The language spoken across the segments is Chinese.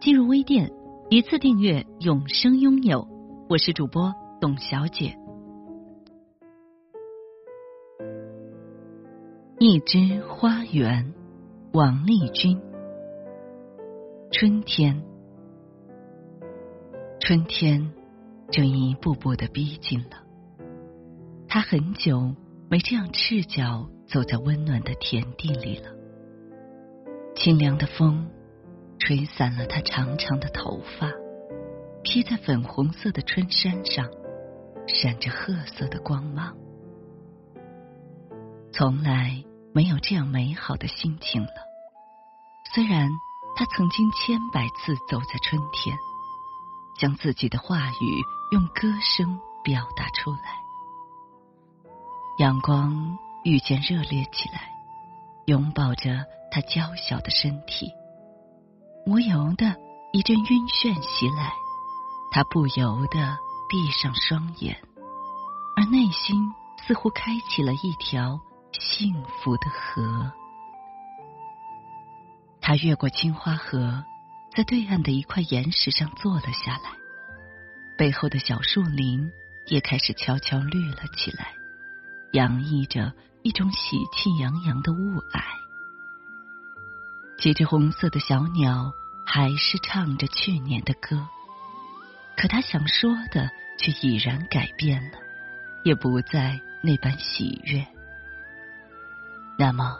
进入微店，一次订阅，永生拥有。我是主播董小姐。一枝花园，王丽君。春天，春天正一步步的逼近了。他很久没这样赤脚走在温暖的田地里了。清凉的风。吹散了他长长的头发，披在粉红色的春衫上，闪着褐色的光芒。从来没有这样美好的心情了。虽然他曾经千百次走在春天，将自己的话语用歌声表达出来。阳光愈渐热烈起来，拥抱着他娇小的身体。无由的一阵晕眩袭来，他不由得闭上双眼，而内心似乎开启了一条幸福的河。他越过青花河，在对岸的一块岩石上坐了下来，背后的小树林也开始悄悄绿了起来，洋溢着一种喜气洋洋的雾霭。几只红色的小鸟还是唱着去年的歌，可他想说的却已然改变了，也不再那般喜悦。那么，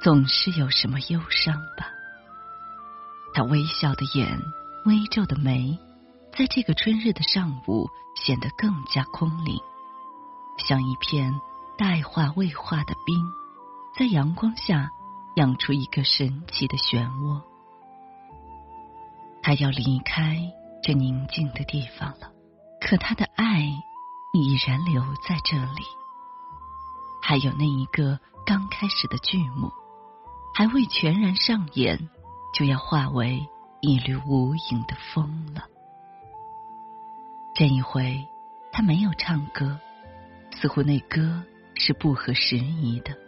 总是有什么忧伤吧？他微笑的眼，微皱的眉，在这个春日的上午显得更加空灵，像一片待化未化的冰，在阳光下。养出一个神奇的漩涡，他要离开这宁静的地方了。可他的爱已然留在这里，还有那一个刚开始的剧目，还未全然上演，就要化为一缕无影的风了。这一回，他没有唱歌，似乎那歌是不合时宜的。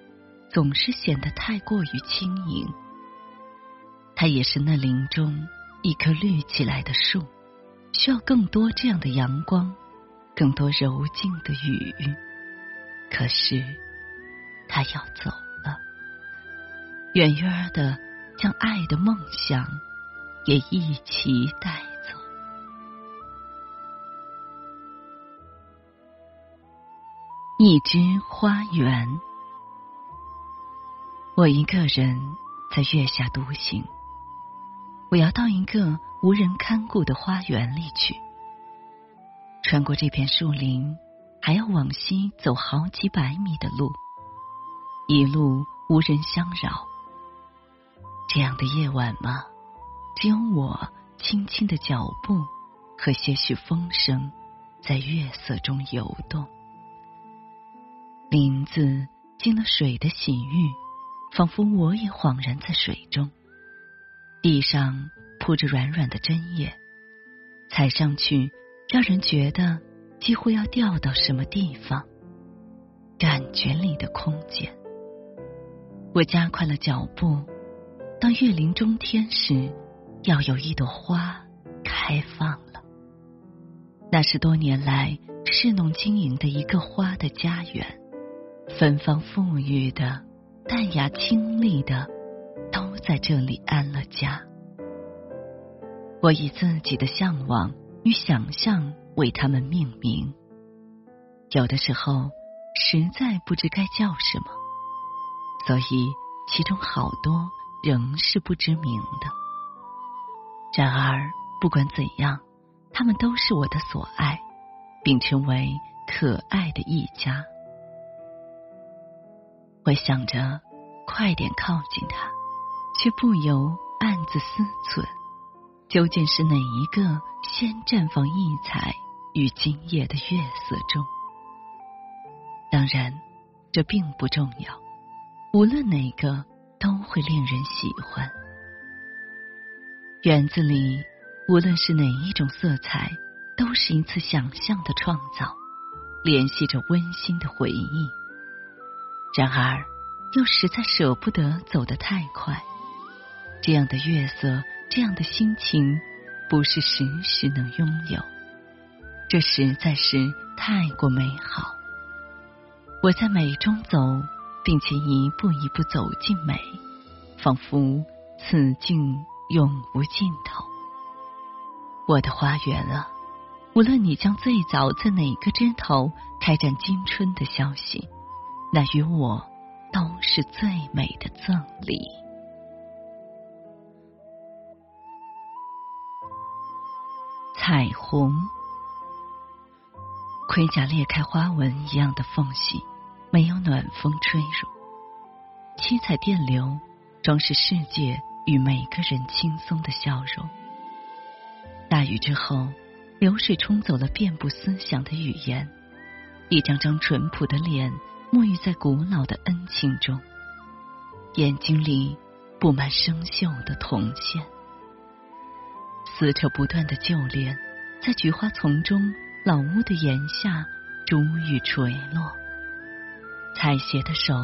总是显得太过于轻盈。它也是那林中一棵绿起来的树，需要更多这样的阳光，更多柔静的雨。可是，他要走了，远远的将爱的梦想也一起带走。一只花园。我一个人在月下独行，我要到一个无人看顾的花园里去。穿过这片树林，还要往西走好几百米的路，一路无人相扰。这样的夜晚吗？只有我轻轻的脚步和些许风声在月色中游动。林子进了水的洗浴。仿佛我也恍然在水中，地上铺着软软的针叶，踩上去让人觉得几乎要掉到什么地方。感觉里的空间，我加快了脚步。当月临中天时，要有一朵花开放了。那是多年来侍弄经营的一个花的家园，芬芳馥郁的。淡雅清丽的，都在这里安了家。我以自己的向往与想象为他们命名，有的时候实在不知该叫什么，所以其中好多仍是不知名的。然而不管怎样，他们都是我的所爱，并成为可爱的一家。我想着快点靠近他，却不由暗自思忖：究竟是哪一个先绽放异彩与今夜的月色中？当然，这并不重要。无论哪个，都会令人喜欢。园子里，无论是哪一种色彩，都是一次想象的创造，联系着温馨的回忆。然而，又实在舍不得走得太快。这样的月色，这样的心情，不是时时能拥有。这实在是太过美好。我在美中走，并且一步一步走进美，仿佛此境永无尽头。我的花园啊，无论你将最早在哪个枝头开展金春的消息，那与我都是最美的赠礼。彩虹。盔甲裂开花纹一样的缝隙，没有暖风吹入。七彩电流装饰世界与每个人轻松的笑容。大雨之后，流水冲走了遍布思想的语言，一张张淳朴的脸沐浴在古老的恩情中，眼睛里布满生锈的铜线，撕扯不断的旧恋，在菊花丛中。老屋的檐下，珠玉垂落。采撷的手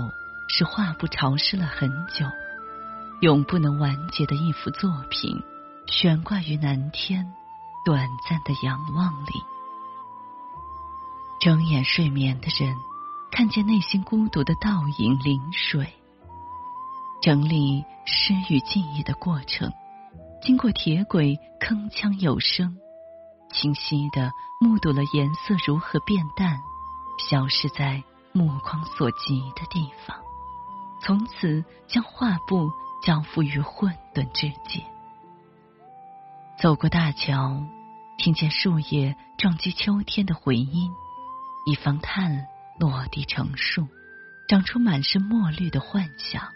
是画布潮湿了很久，永不能完结的一幅作品，悬挂于蓝天短暂的仰望里。睁眼睡眠的人，看见内心孤独的倒影临水。整理诗与记忆的过程，经过铁轨铿锵有声。清晰的目睹了颜色如何变淡，消失在目光所及的地方，从此将画布交付于混沌之界。走过大桥，听见树叶撞击秋天的回音，一方炭落地成树，长出满是墨绿的幻想。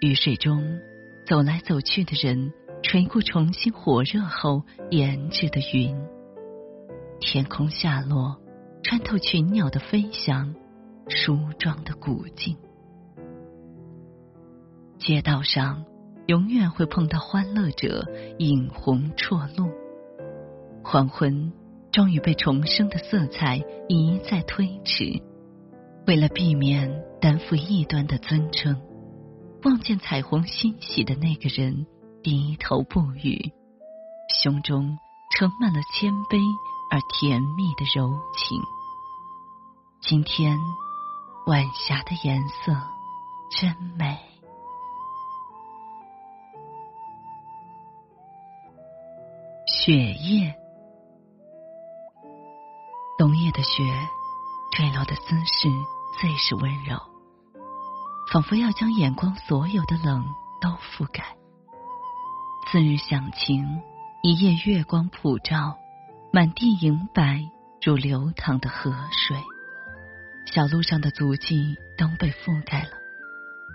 雨水中走来走去的人。吹过重新火热后研制的云，天空下落，穿透群鸟的飞翔，梳妆的古镜。街道上永远会碰到欢乐者，引红绰露。黄昏终于被重生的色彩一再推迟，为了避免担负异端的尊称，望见彩虹欣喜的那个人。低头不语，胸中盛满了谦卑而甜蜜的柔情。今天晚霞的颜色真美。雪夜，冬夜的雪坠落的姿势最是温柔，仿佛要将眼光所有的冷都覆盖。次日响晴，一夜月光普照，满地银白如流淌的河水。小路上的足迹都被覆盖了，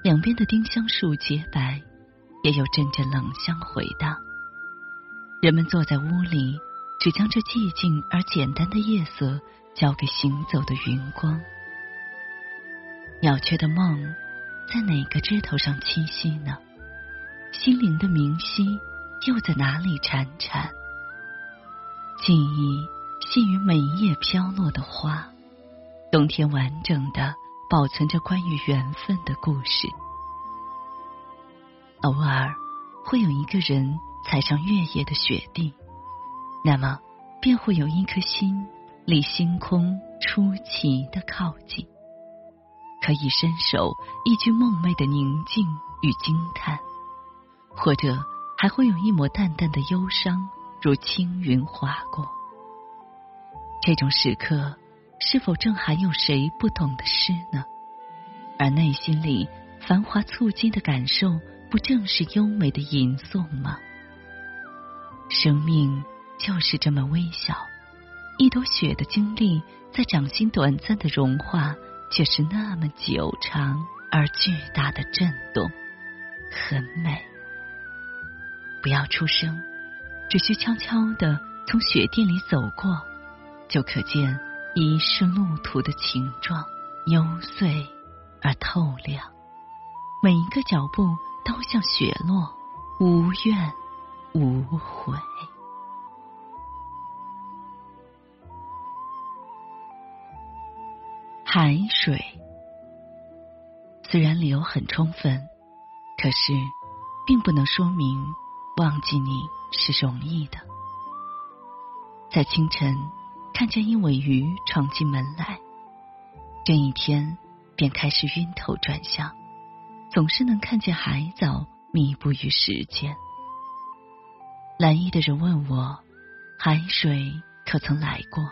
两边的丁香树洁白，也有阵阵冷香回荡。人们坐在屋里，只将这寂静而简单的夜色交给行走的云光。鸟雀的梦在哪个枝头上栖息呢？心灵的明晰。又在哪里潺潺？记忆系于每一叶飘落的花，冬天完整的保存着关于缘分的故事。偶尔会有一个人踩上月夜的雪地，那么便会有一颗心离星空出奇的靠近，可以伸手一句梦寐的宁静与惊叹，或者。还会有一抹淡淡的忧伤，如轻云划过。这种时刻，是否正还有谁不懂的诗呢？而内心里繁华簇金的感受，不正是优美的吟诵吗？生命就是这么微小，一朵雪的经历，在掌心短暂的融化，却是那么久长而巨大的震动，很美。不要出声，只需悄悄的从雪地里走过，就可见遗失路途的情状，幽邃而透亮。每一个脚步都像雪落，无怨无悔。海水虽然理由很充分，可是并不能说明忘记你是容易的。在清晨看见一尾鱼闯进门来，这一天便开始晕头转向。总是能看见海藻弥补于时间。蓝衣的人问我，海水可曾来过？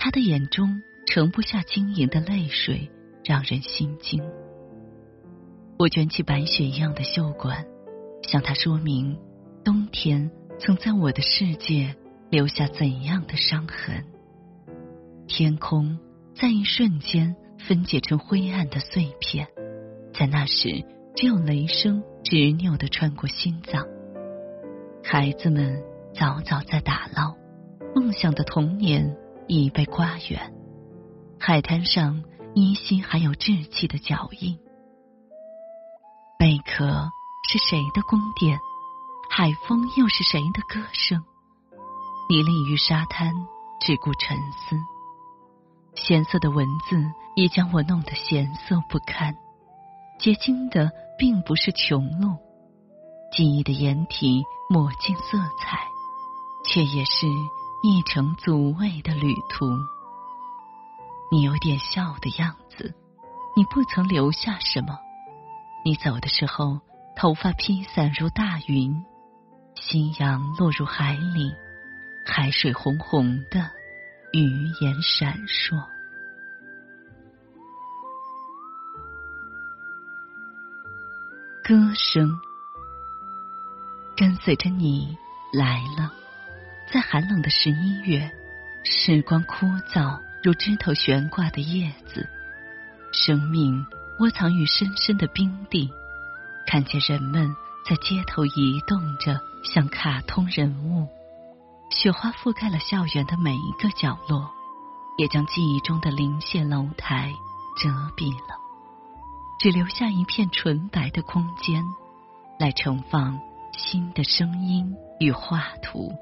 他的眼中。盛不下晶莹的泪水，让人心惊。我卷起白雪一样的袖管，向他说明冬天曾在我的世界留下怎样的伤痕。天空在一瞬间分解成灰暗的碎片，在那时，只有雷声执拗的穿过心脏。孩子们早早在打捞，梦想的童年已被刮远。海滩上依稀还有稚气的脚印，贝壳是谁的宫殿？海风又是谁的歌声？你立于沙滩，只顾沉思。咸涩的文字已将我弄得咸涩不堪。结晶的并不是琼露，记忆的掩体抹尽色彩，却也是一程足味的旅途。你有点笑的样子，你不曾留下什么。你走的时候，头发披散如大云，夕阳落入海里，海水红红的，鱼眼闪烁。歌声跟随着你来了，在寒冷的十一月，时光枯燥。如枝头悬挂的叶子，生命窝藏于深深的冰地。看见人们在街头移动着，像卡通人物。雪花覆盖了校园的每一个角落，也将记忆中的临县楼台遮蔽了，只留下一片纯白的空间，来盛放新的声音与画图。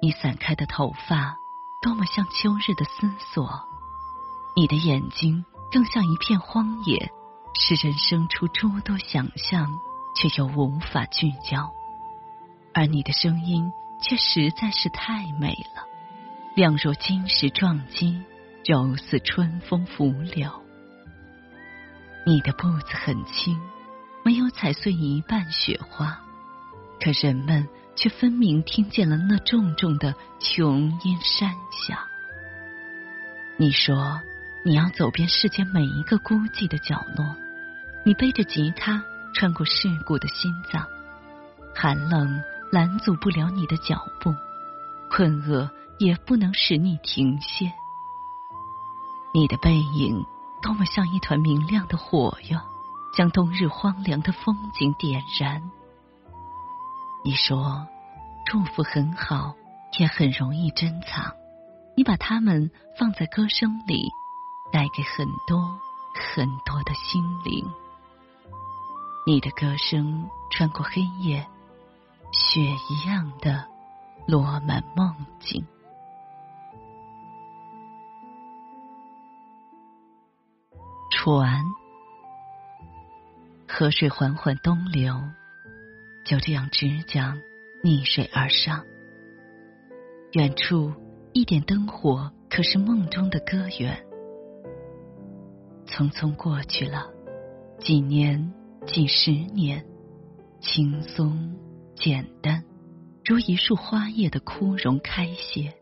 你散开的头发。多么像秋日的思索，你的眼睛更像一片荒野，使人生出诸多想象，却又无法聚焦。而你的声音却实在是太美了，亮若金石撞击，柔似春风拂柳。你的步子很轻，没有踩碎一半雪花，可人们。却分明听见了那重重的琼音山响。你说你要走遍世间每一个孤寂的角落，你背着吉他穿过世故的心脏，寒冷拦阻不了你的脚步，困厄也不能使你停歇。你的背影多么像一团明亮的火哟，将冬日荒凉的风景点燃。你说，祝福很好，也很容易珍藏。你把它们放在歌声里，带给很多很多的心灵。你的歌声穿过黑夜，雪一样的落满梦境。船，河水缓缓东流。就这样直讲，逆水而上。远处一点灯火，可是梦中的歌园。匆匆过去了几年、几十年，轻松简单，如一束花叶的枯荣开谢。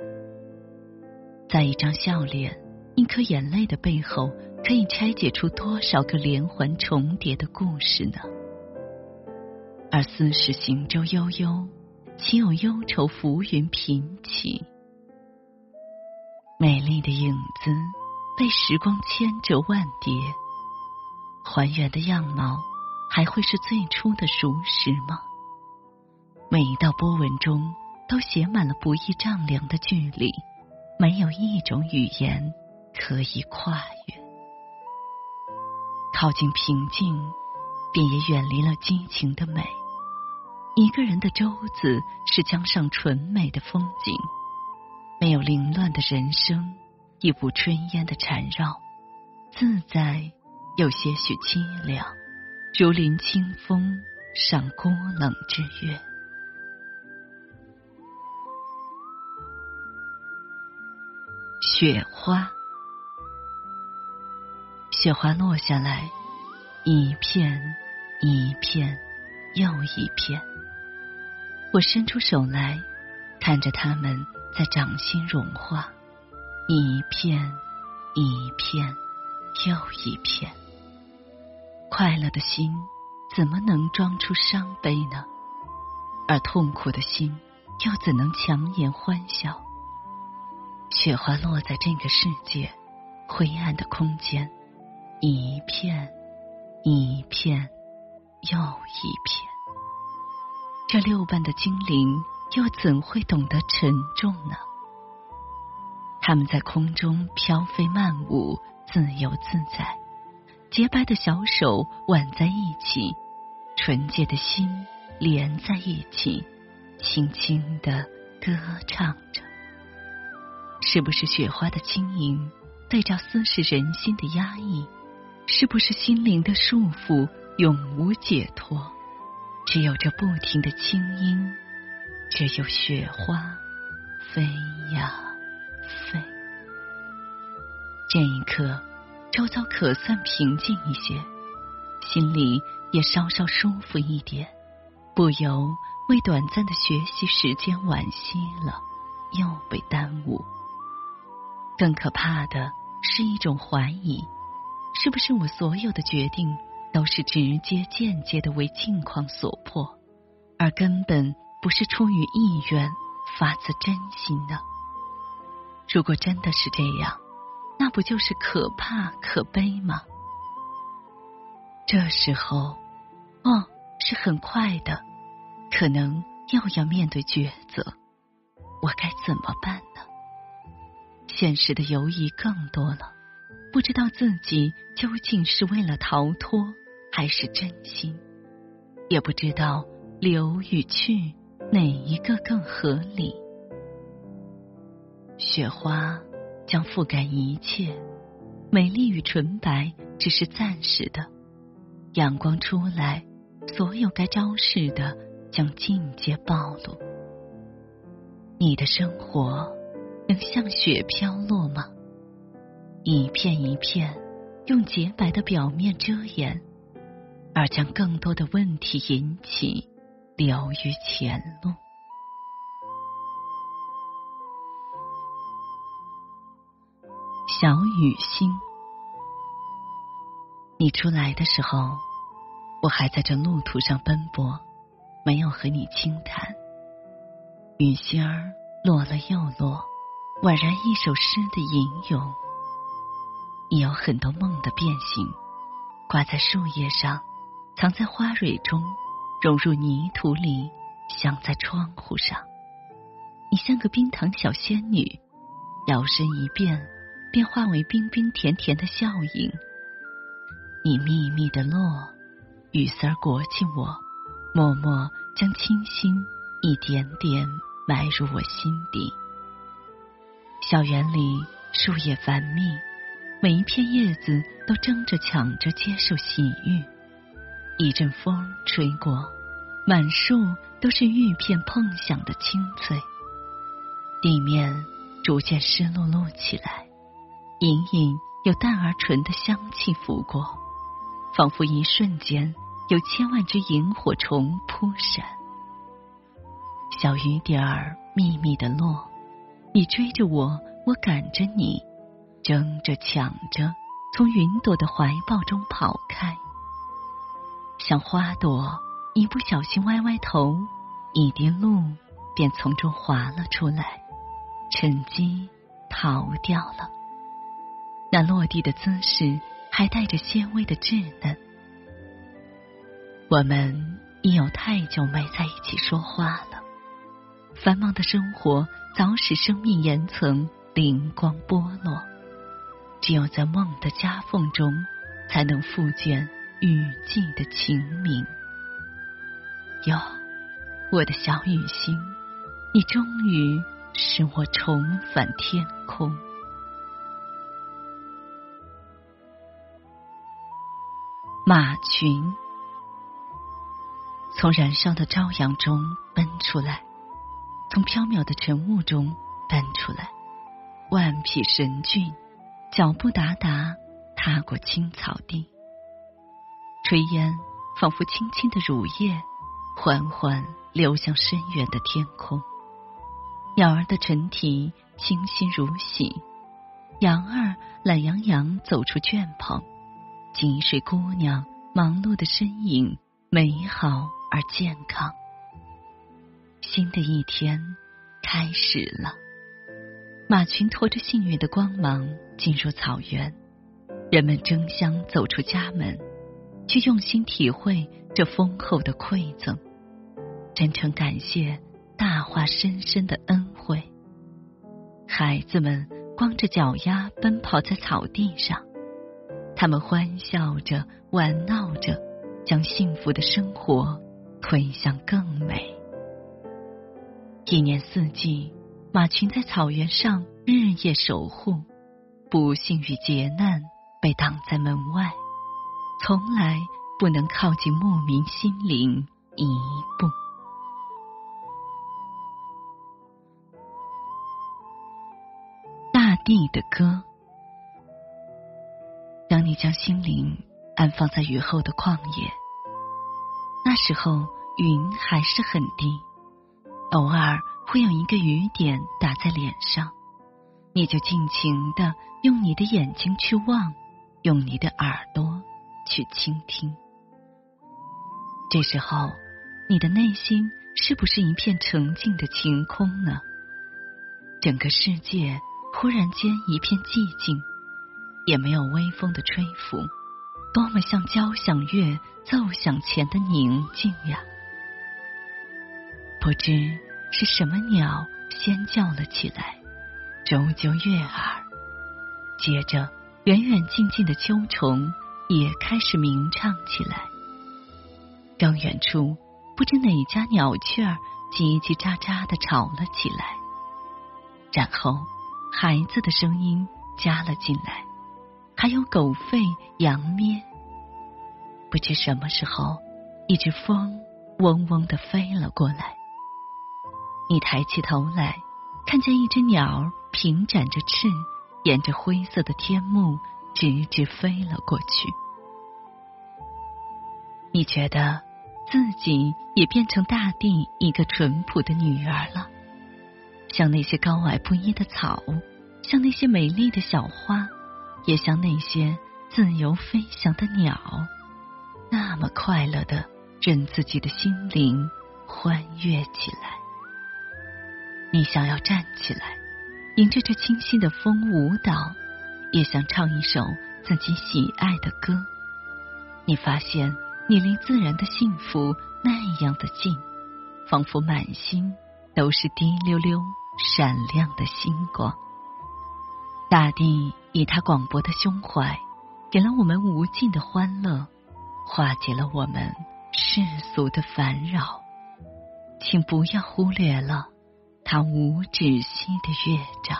在一张笑脸、一颗眼泪的背后，可以拆解出多少个连环重叠的故事呢？而似是行舟悠悠，岂有忧愁浮云频起？美丽的影子被时光千折万叠，还原的样貌还会是最初的熟识吗？每一道波纹中都写满了不易丈量的距离，没有一种语言可以跨越。靠近平静，便也远离了激情的美。一个人的舟子是江上纯美的风景，没有凌乱的人生，亦无炊烟的缠绕，自在有些许凄凉，如临清风赏孤冷之月。雪花，雪花落下来，一片一片又一片。我伸出手来，看着它们在掌心融化，一片一片又一片。快乐的心怎么能装出伤悲呢？而痛苦的心又怎能强颜欢笑？雪花落在这个世界灰暗的空间，一片一片又一片。这六瓣的精灵又怎会懂得沉重呢？他们在空中飘飞漫舞，自由自在，洁白的小手挽在一起，纯洁的心连在一起，轻轻的歌唱着。是不是雪花的轻盈对照撕噬人心的压抑？是不是心灵的束缚永无解脱？只有这不停的轻音，只有雪花飞呀飞。这一刻，周遭可算平静一些，心里也稍稍舒服一点，不由为短暂的学习时间惋惜了，又被耽误。更可怕的是一种怀疑：是不是我所有的决定都是直接、间接的为境况所迫，而根本不是出于意愿、发自真心的？如果真的是这样，那不就是可怕、可悲吗？这时候，哦，是很快的，可能又要面对抉择，我该怎么办呢？现实的犹疑更多了，不知道自己究竟是为了逃脱还是真心，也不知道留与去哪一个更合理。雪花将覆盖一切，美丽与纯白只是暂时的。阳光出来，所有该昭示的将尽皆暴露。你的生活。能像雪飘落吗？一片一片，用洁白的表面遮掩，而将更多的问题引起，流于前路。小雨心，你出来的时候，我还在这路途上奔波，没有和你轻谈。雨星儿落了又落。宛然一首诗的吟咏，你有很多梦的变形，挂在树叶上，藏在花蕊中，融入泥土里，镶在窗户上。你像个冰糖小仙女，摇身一变，便化为冰冰甜甜的笑影。你密密的落，雨丝儿裹起我，默默将清新一点点埋入我心底。校园里树叶繁密，每一片叶子都争着抢着接受喜悦。一阵风吹过，满树都是玉片碰响的清脆。地面逐渐湿漉漉起来，隐隐有淡而纯的香气拂过，仿佛一瞬间有千万只萤火虫扑闪。小雨点儿密密的落。你追着我，我赶着你，争着抢着，从云朵的怀抱中跑开。像花朵，一不小心歪歪头，一滴露便从中滑了出来，趁机逃掉了。那落地的姿势还带着些微的稚嫩。我们已有太久没在一起说话了。繁忙的生活早使生命岩层灵光剥落，只有在梦的夹缝中，才能复见雨季的晴明。哟，我的小雨星，你终于使我重返天空。马群从燃烧的朝阳中奔出来。从缥缈的晨雾中奔出来，万匹神骏，脚步达达踏过青草地，炊烟仿佛轻轻的乳液，缓缓流向深远的天空。鸟儿的晨啼清新如洗，羊儿懒洋洋走出圈棚，井水姑娘忙碌的身影美好而健康。新的一天开始了，马群拖着幸运的光芒进入草原，人们争相走出家门，去用心体会这丰厚的馈赠，真诚感谢大化深深的恩惠。孩子们光着脚丫奔跑在草地上，他们欢笑着玩闹着，将幸福的生活推向更美。一年四季，马群在草原上日夜守护，不幸与劫难被挡在门外，从来不能靠近牧民心灵一步。大地的歌，当你将心灵安放在雨后的旷野，那时候云还是很低。偶尔会有一个雨点打在脸上，你就尽情的用你的眼睛去望，用你的耳朵去倾听。这时候，你的内心是不是一片澄净的晴空呢？整个世界忽然间一片寂静，也没有微风的吹拂，多么像交响乐奏响前的宁静呀！不知是什么鸟先叫了起来，周啾悦耳。接着，远远近近的秋虫也开始鸣唱起来。更远处，不知哪家鸟雀儿叽叽喳喳的吵了起来。然后，孩子的声音加了进来，还有狗吠、羊咩。不知什么时候，一只风嗡嗡的飞了过来。你抬起头来，看见一只鸟平展着翅，沿着灰色的天幕直直飞了过去。你觉得自己也变成大地一个淳朴的女儿了，像那些高矮不一的草，像那些美丽的小花，也像那些自由飞翔的鸟，那么快乐的任自己的心灵欢悦起来。你想要站起来，迎着这清新的风舞蹈，也想唱一首自己喜爱的歌。你发现你离自然的幸福那样的近，仿佛满心都是滴溜溜闪亮的星光。大地以它广博的胸怀，给了我们无尽的欢乐，化解了我们世俗的烦扰。请不要忽略了。它无止息的乐章，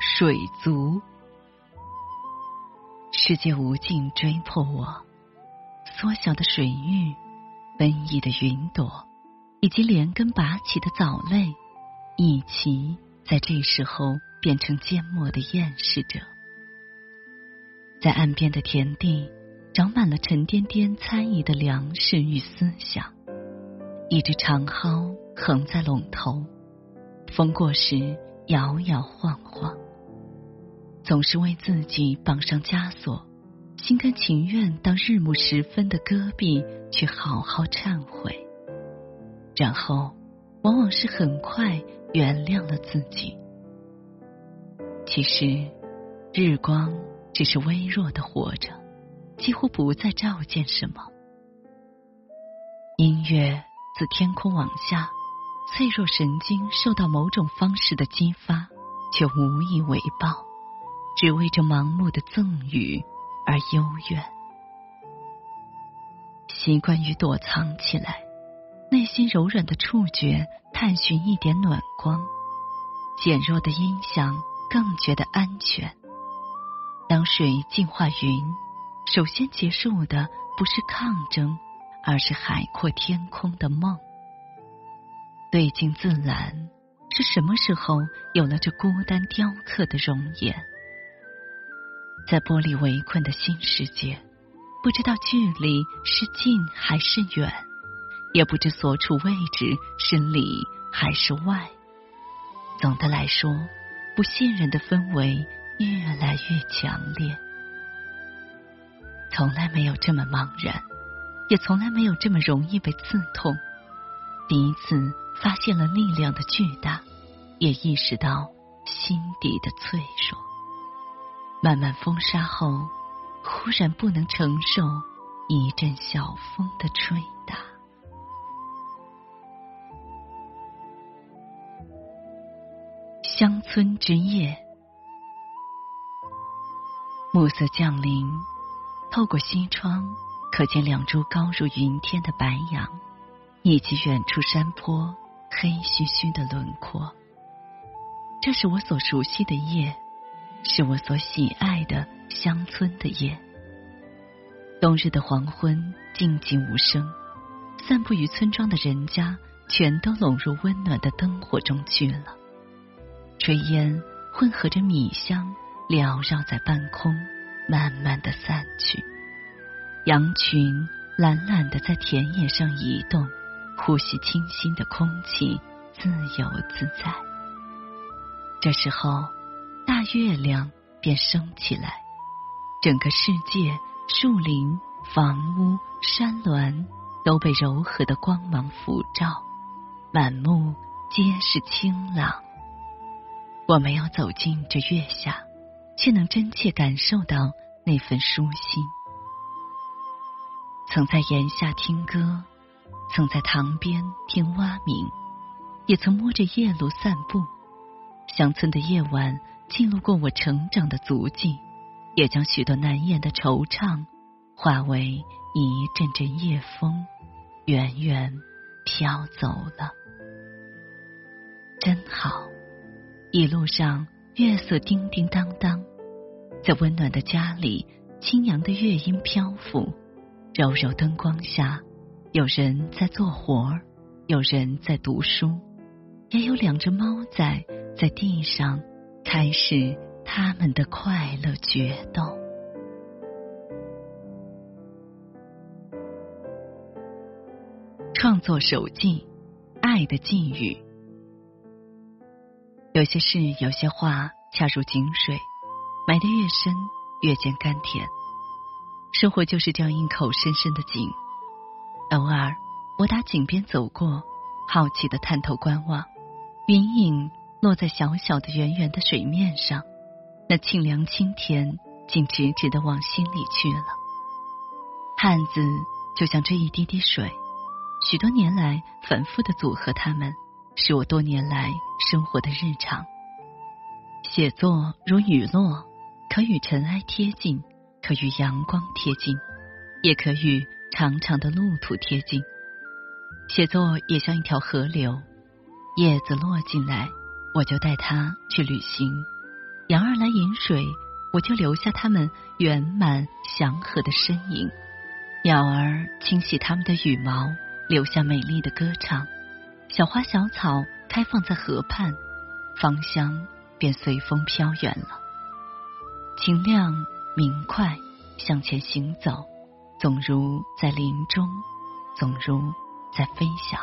水族，世界无尽追迫我，缩小的水域，奔逸的云朵，以及连根拔起的藻类，一起在这时候变成缄默的厌世者，在岸边的田地。长满了沉甸甸参与的粮食与思想，一只长蒿横在垄头，风过时摇摇晃晃，总是为自己绑上枷锁，心甘情愿到日暮时分的戈壁去好好忏悔，然后往往是很快原谅了自己。其实，日光只是微弱的活着。几乎不再照见什么，音乐自天空往下，脆弱神经受到某种方式的激发，却无以为报，只为这盲目的赠予而幽怨。习惯于躲藏起来，内心柔软的触觉探寻一点暖光，减弱的音响更觉得安全。当水净化云，首先结束的不是抗争。而是海阔天空的梦，对镜自揽。是什么时候有了这孤单雕刻的容颜？在玻璃围困的新世界，不知道距离是近还是远，也不知所处位置是里还是外。总的来说，不信任的氛围越来越强烈。从来没有这么茫然。也从来没有这么容易被刺痛。第一次发现了力量的巨大，也意识到心底的脆弱。漫漫风沙后，忽然不能承受一阵小风的吹打。乡村之夜，暮色降临，透过西窗。可见两株高如云天的白杨，以及远处山坡黑黢黢的轮廓。这是我所熟悉的夜，是我所喜爱的乡村的夜。冬日的黄昏静寂无声，散布于村庄的人家全都拢入温暖的灯火中去了。炊烟混合着米香，缭绕在半空，慢慢的散去。羊群懒懒的在田野上移动，呼吸清新的空气，自由自在。这时候，大月亮便升起来，整个世界、树林、房屋、山峦都被柔和的光芒抚照，满目皆是清朗。我没有走进这月下，却能真切感受到那份舒心。曾在檐下听歌，曾在塘边听蛙鸣，也曾摸着夜路散步。乡村的夜晚记录过我成长的足迹，也将许多难言的惆怅化为一阵阵夜风，远远飘走了。真好，一路上月色叮叮当当，在温暖的家里，清扬的乐音漂浮。柔柔灯光下，有人在做活儿，有人在读书，也有两只猫仔在地上开始他们的快乐决斗。创作手记：爱的寄语。有些事，有些话，恰如井水，埋得越深，越见甘甜。生活就是这样一口深深的井，偶尔我打井边走过，好奇的探头观望，云影落在小小的圆圆的水面上，那清凉清甜，竟直直的往心里去了。汉字就像这一滴滴水，许多年来反复的组合，它们是我多年来生活的日常。写作如雨落，可与尘埃贴近。可与阳光贴近，也可与长长的路途贴近。写作也像一条河流，叶子落进来，我就带它去旅行；羊儿来饮水，我就留下它们圆满祥和的身影；鸟儿清洗它们的羽毛，留下美丽的歌唱；小花小草开放在河畔，芳香便随风飘远了。晴亮。明快向前行走，总如在林中，总如在飞翔。